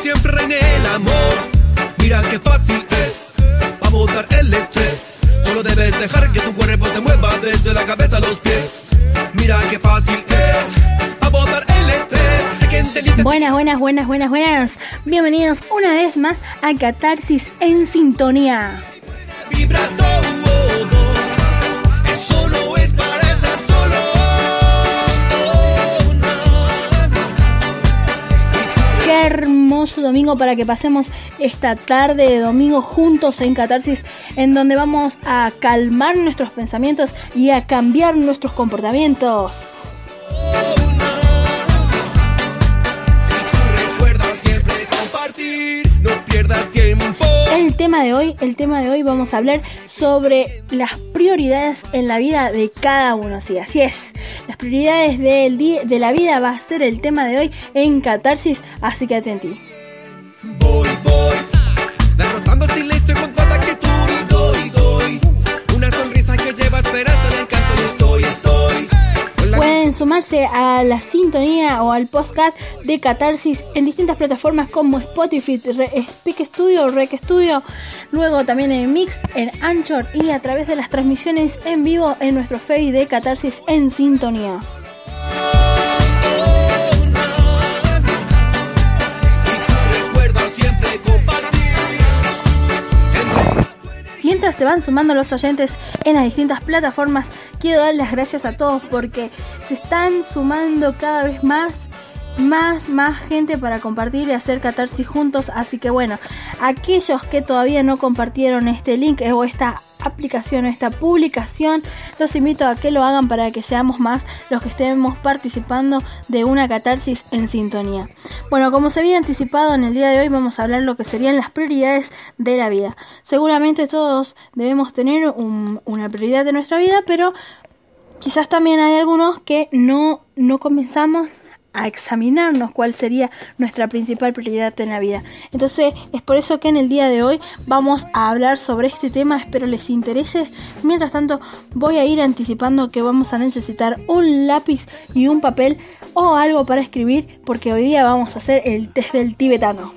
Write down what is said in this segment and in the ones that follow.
siempre reine el amor. Mira qué fácil es, para botar el estrés. Solo debes dejar que tu cuerpo te mueva desde la cabeza a los pies. Mira qué fácil es, para botar el estrés. Buenas, buenas, buenas, buenas, buenas. Bienvenidos una vez más a Catarsis en Sintonía. vibra domingo para que pasemos esta tarde de domingo juntos en Catarsis, en donde vamos a calmar nuestros pensamientos y a cambiar nuestros comportamientos. Recuerda siempre compartir, no pierdas tiempo. El tema de hoy, el tema de hoy vamos a hablar sobre las prioridades en la vida de cada uno. Sí, así es. Las prioridades del día, de la vida va a ser el tema de hoy en Catarsis, así que atenti. Voy, voy, derrotando el silencio con toda actitud. Doy, doy, una sonrisa que lleva en el canto. Estoy, estoy. Pueden sumarse a la sintonía o al podcast de Catarsis en distintas plataformas como Spotify, Re- Speak Studio, Rec Studio, luego también en Mix, en Anchor y a través de las transmisiones en vivo en nuestro Facebook de Catarsis en sintonía. Se van sumando los oyentes en las distintas plataformas, quiero dar las gracias a todos porque se están sumando cada vez más, más, más gente para compartir y hacer catarsis juntos. Así que bueno, aquellos que todavía no compartieron este link o esta aplicación esta publicación, los invito a que lo hagan para que seamos más los que estemos participando de una catarsis en sintonía. Bueno, como se había anticipado en el día de hoy vamos a hablar lo que serían las prioridades de la vida. Seguramente todos debemos tener un- una prioridad de nuestra vida, pero quizás también hay algunos que no, no comenzamos a examinarnos cuál sería nuestra principal prioridad en la vida. Entonces es por eso que en el día de hoy vamos a hablar sobre este tema, espero les interese. Mientras tanto voy a ir anticipando que vamos a necesitar un lápiz y un papel o algo para escribir porque hoy día vamos a hacer el test del tibetano.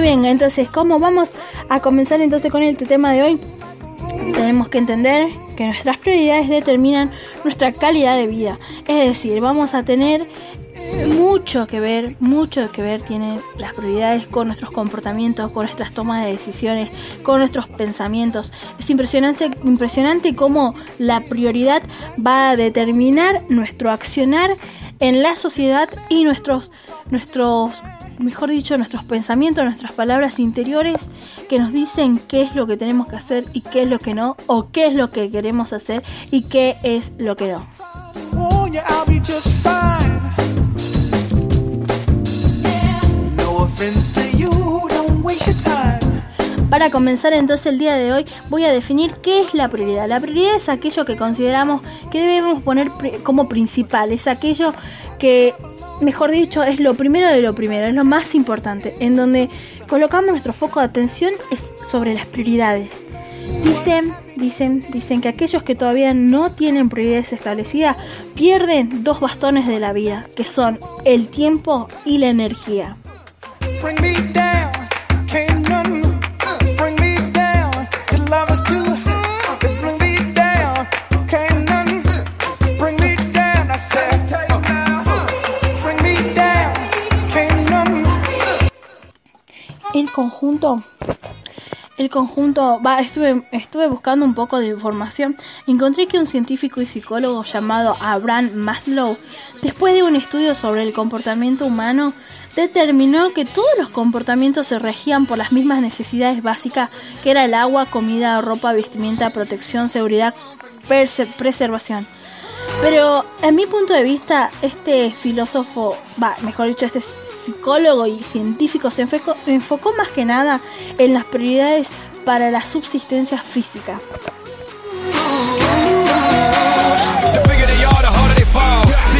Bien, bien, entonces, ¿cómo vamos a comenzar entonces con el tema de hoy? Tenemos que entender que nuestras prioridades determinan nuestra calidad de vida. Es decir, vamos a tener mucho que ver, mucho que ver tienen las prioridades con nuestros comportamientos, con nuestras tomas de decisiones, con nuestros pensamientos. Es impresionante, impresionante cómo la prioridad va a determinar nuestro accionar en la sociedad y nuestros, nuestros, mejor dicho, nuestros pensamientos, nuestras palabras interiores que nos dicen qué es lo que tenemos que hacer y qué es lo que no, o qué es lo que queremos hacer y qué es lo que no. Para comenzar entonces el día de hoy voy a definir qué es la prioridad. La prioridad es aquello que consideramos que debemos poner como principal, es aquello que, mejor dicho, es lo primero de lo primero, es lo más importante, en donde colocamos nuestro foco de atención es sobre las prioridades. Dicen, dicen, dicen que aquellos que todavía no tienen prioridades establecidas pierden dos bastones de la vida, que son el tiempo y la energía. Conjunto. El conjunto, va, estuve, estuve buscando un poco de información. Encontré que un científico y psicólogo llamado Abraham Maslow, después de un estudio sobre el comportamiento humano, determinó que todos los comportamientos se regían por las mismas necesidades básicas, que era el agua, comida, ropa, vestimenta, protección, seguridad, preservación. Pero en mi punto de vista, este filósofo, va, mejor dicho, este psicólogo y científico se enfocó, más que nada en las prioridades para la subsistencia física.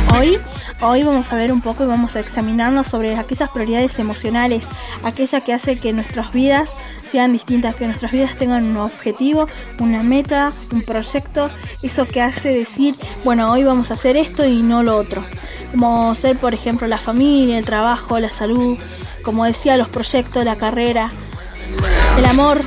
Fall. Hoy vamos a ver un poco y vamos a examinarnos sobre aquellas prioridades emocionales, aquella que hace que nuestras vidas sean distintas, que nuestras vidas tengan un objetivo, una meta, un proyecto, eso que hace decir, bueno, hoy vamos a hacer esto y no lo otro. Como ser, por ejemplo, la familia, el trabajo, la salud, como decía, los proyectos, la carrera, el amor.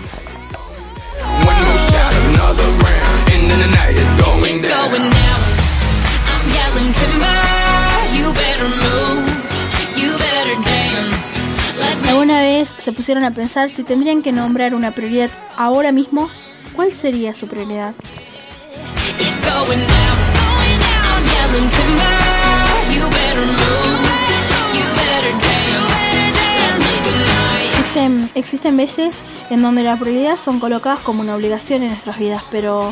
¿Alguna vez se pusieron a pensar si tendrían que nombrar una prioridad ahora mismo? ¿Cuál sería su prioridad? Existen, veces en donde las prioridades son colocadas como una obligación en nuestras vidas, pero,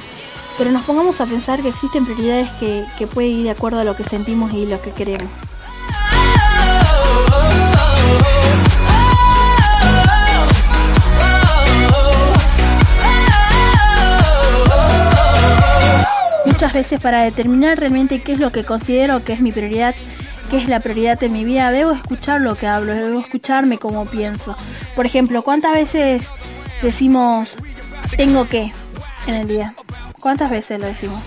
pero nos pongamos a pensar que existen prioridades que, que pueden ir de acuerdo a lo que sentimos y lo que queremos. Muchas veces para determinar realmente qué es lo que considero que es mi prioridad, qué es la prioridad de mi vida, debo escuchar lo que hablo, debo escucharme como pienso. Por ejemplo, ¿cuántas veces decimos tengo que en el día? ¿Cuántas veces lo decimos?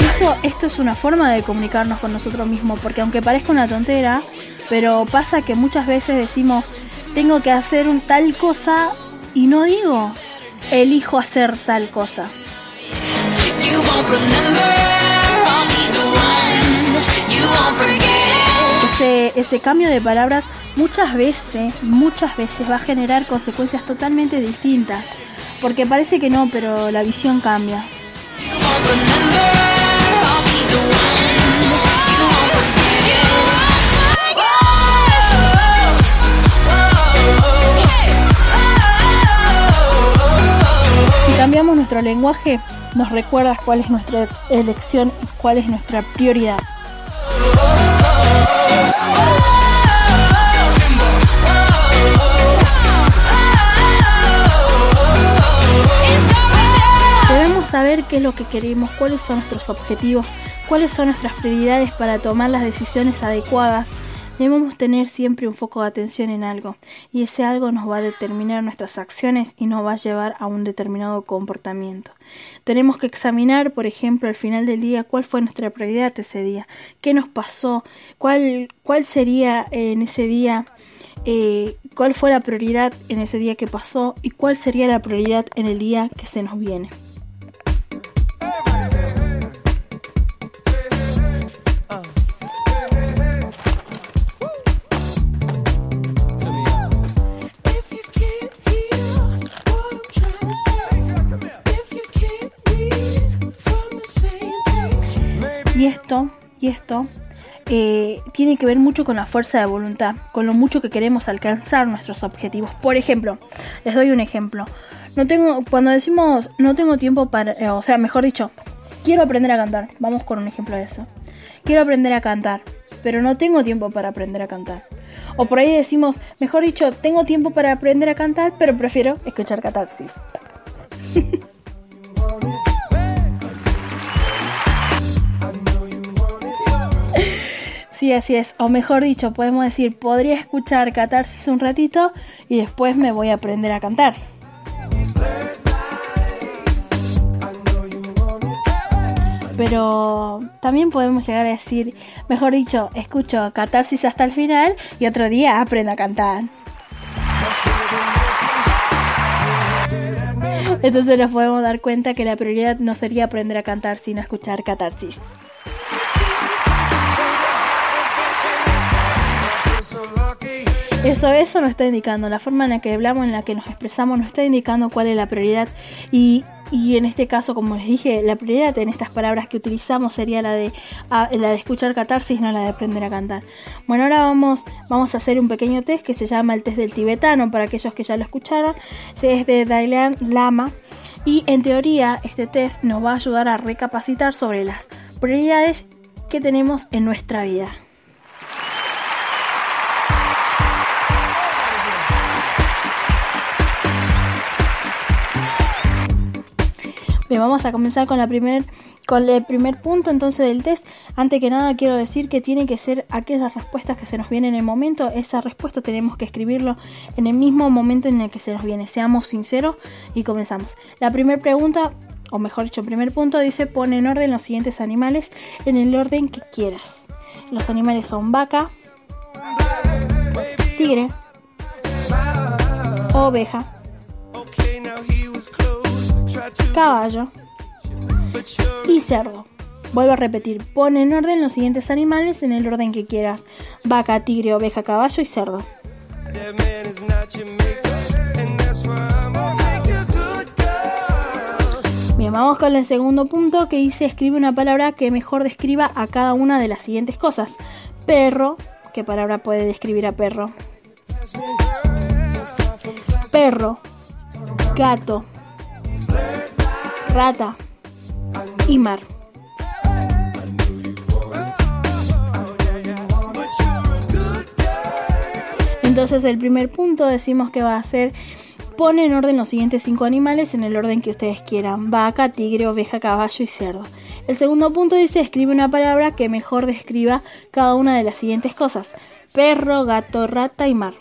Esto, esto es una forma de comunicarnos con nosotros mismos, porque aunque parezca una tontera, pero pasa que muchas veces decimos, tengo que hacer un tal cosa y no digo, elijo hacer tal cosa. Ese cambio de palabras muchas veces, muchas veces va a generar consecuencias totalmente distintas, porque parece que no, pero la visión cambia. Lenguaje, nos recuerdas cuál es nuestra elección y cuál es nuestra prioridad. Debemos saber qué es lo que queremos, cuáles son nuestros objetivos, cuáles son nuestras prioridades para tomar las decisiones adecuadas. Debemos tener siempre un foco de atención en algo y ese algo nos va a determinar nuestras acciones y nos va a llevar a un determinado comportamiento. Tenemos que examinar, por ejemplo, al final del día cuál fue nuestra prioridad ese día, qué nos pasó, cuál, cuál sería en ese día eh, cuál fue la prioridad en ese día que pasó y cuál sería la prioridad en el día que se nos viene. Eh, tiene que ver mucho con la fuerza de voluntad, con lo mucho que queremos alcanzar nuestros objetivos. Por ejemplo, les doy un ejemplo. No tengo, cuando decimos no tengo tiempo para, eh, o sea, mejor dicho, quiero aprender a cantar. Vamos con un ejemplo de eso. Quiero aprender a cantar, pero no tengo tiempo para aprender a cantar. O por ahí decimos, mejor dicho, tengo tiempo para aprender a cantar, pero prefiero escuchar catarsis. Sí, así es. O mejor dicho, podemos decir, podría escuchar catarsis un ratito y después me voy a aprender a cantar. Pero también podemos llegar a decir, mejor dicho, escucho catarsis hasta el final y otro día aprendo a cantar. Entonces nos podemos dar cuenta que la prioridad no sería aprender a cantar, sino escuchar catarsis. Eso, eso nos está indicando, la forma en la que hablamos, en la que nos expresamos, nos está indicando cuál es la prioridad. Y, y en este caso, como les dije, la prioridad en estas palabras que utilizamos sería la de, la de escuchar catarsis, no la de aprender a cantar. Bueno, ahora vamos, vamos a hacer un pequeño test que se llama el test del tibetano, para aquellos que ya lo escucharon. Es de Dalai Lama. Y en teoría, este test nos va a ayudar a recapacitar sobre las prioridades que tenemos en nuestra vida. Bien, vamos a comenzar con la primer, con el primer punto entonces del test. Antes que nada quiero decir que tiene que ser aquellas respuestas que se nos vienen en el momento. Esa respuesta tenemos que escribirlo en el mismo momento en el que se nos viene. Seamos sinceros y comenzamos. La primera pregunta, o mejor dicho, primer punto dice pone en orden los siguientes animales en el orden que quieras. Los animales son vaca, tigre, oveja, caballo y cerdo. Vuelvo a repetir, pon en orden los siguientes animales en el orden que quieras. Vaca, tigre, oveja, caballo y cerdo. Bien, vamos con el segundo punto que dice escribe una palabra que mejor describa a cada una de las siguientes cosas. Perro, ¿qué palabra puede describir a perro? Perro, gato, rata y mar. Entonces el primer punto decimos que va a ser pone en orden los siguientes cinco animales en el orden que ustedes quieran. Vaca, tigre, oveja, caballo y cerdo. El segundo punto dice escribe una palabra que mejor describa cada una de las siguientes cosas. Perro, gato, rata y mar.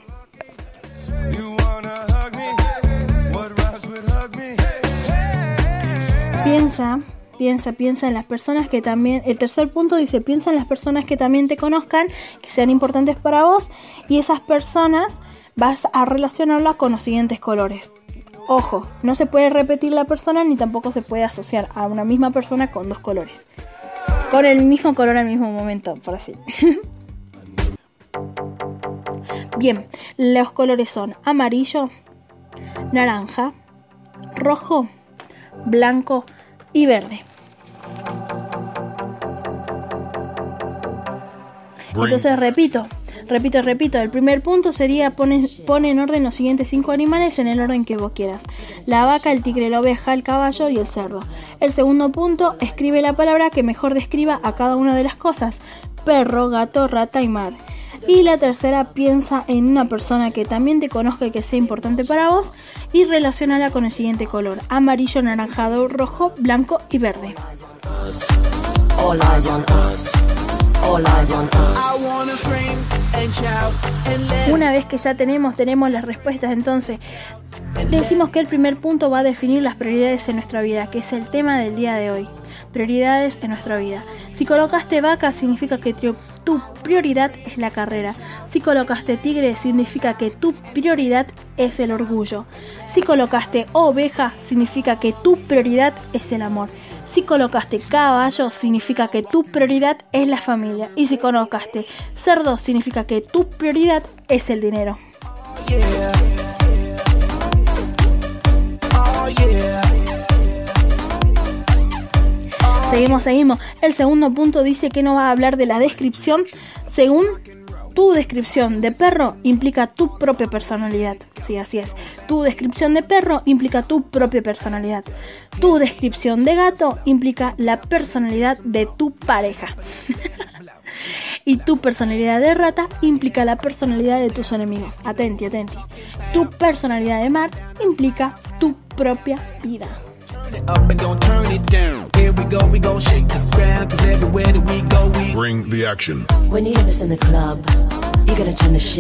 Piensa, piensa, piensa en las personas que también... El tercer punto dice piensa en las personas que también te conozcan, que sean importantes para vos y esas personas vas a relacionarlas con los siguientes colores. Ojo, no se puede repetir la persona ni tampoco se puede asociar a una misma persona con dos colores. Con el mismo color al mismo momento, por así. Bien, los colores son amarillo, naranja, rojo, blanco y verde. Entonces repito, repito, repito. El primer punto sería pone, pone en orden los siguientes cinco animales en el orden que vos quieras. La vaca, el tigre, la oveja, el caballo y el cerdo. El segundo punto, escribe la palabra que mejor describa a cada una de las cosas. Perro, gato, rata y mar. Y la tercera, piensa en una persona que también te conozca y que sea importante para vos y relacionala con el siguiente color. Amarillo, anaranjado, rojo, blanco y verde. Una vez que ya tenemos, tenemos las respuestas, entonces decimos que el primer punto va a definir las prioridades en nuestra vida, que es el tema del día de hoy. Prioridades en nuestra vida. Si colocaste vaca, significa que tu, prioridad es la carrera. Si colocaste tigre, significa que tu prioridad es el orgullo. Si colocaste oveja, significa que tu prioridad es el amor. Si colocaste caballo, significa que tu prioridad es la familia. Y si colocaste cerdo, significa que tu prioridad es el dinero. Seguimos, seguimos. El segundo punto dice que no va a hablar de la descripción. Según tu descripción de perro implica tu propia personalidad. Sí, así es. Tu descripción de perro implica tu propia personalidad. Tu descripción de gato implica la personalidad de tu pareja. y tu personalidad de rata implica la personalidad de tus enemigos. Atenti, atenti. Tu personalidad de mar implica tu propia vida. Turn it up and don't turn it down. Here we go, we gon' shake the ground. Cause everywhere that we go, we Bring the action. When you hear this in the club,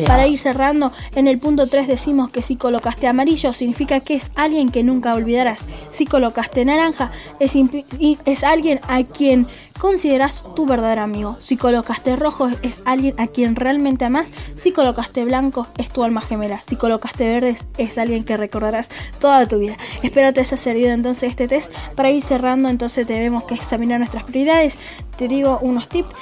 Para ir cerrando, en el punto 3 decimos que si colocaste amarillo significa que es alguien que nunca olvidarás. Si colocaste naranja es, es alguien a quien consideras tu verdadero amigo. Si colocaste rojo es alguien a quien realmente amas. Si colocaste blanco es tu alma gemela. Si colocaste verde es, es alguien que recordarás toda tu vida. Espero te haya servido entonces este test. Para ir cerrando entonces tenemos que examinar nuestras prioridades. Te digo unos tips.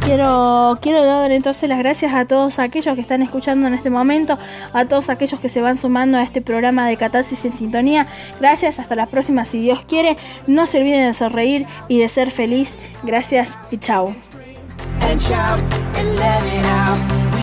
Quiero, quiero dar entonces las gracias a todos aquellos que están escuchando en este momento, a todos aquellos que se van sumando a este programa de Catarsis en Sintonía. Gracias, hasta la próxima si Dios quiere. No se olviden de sonreír y de ser feliz. Gracias y chao.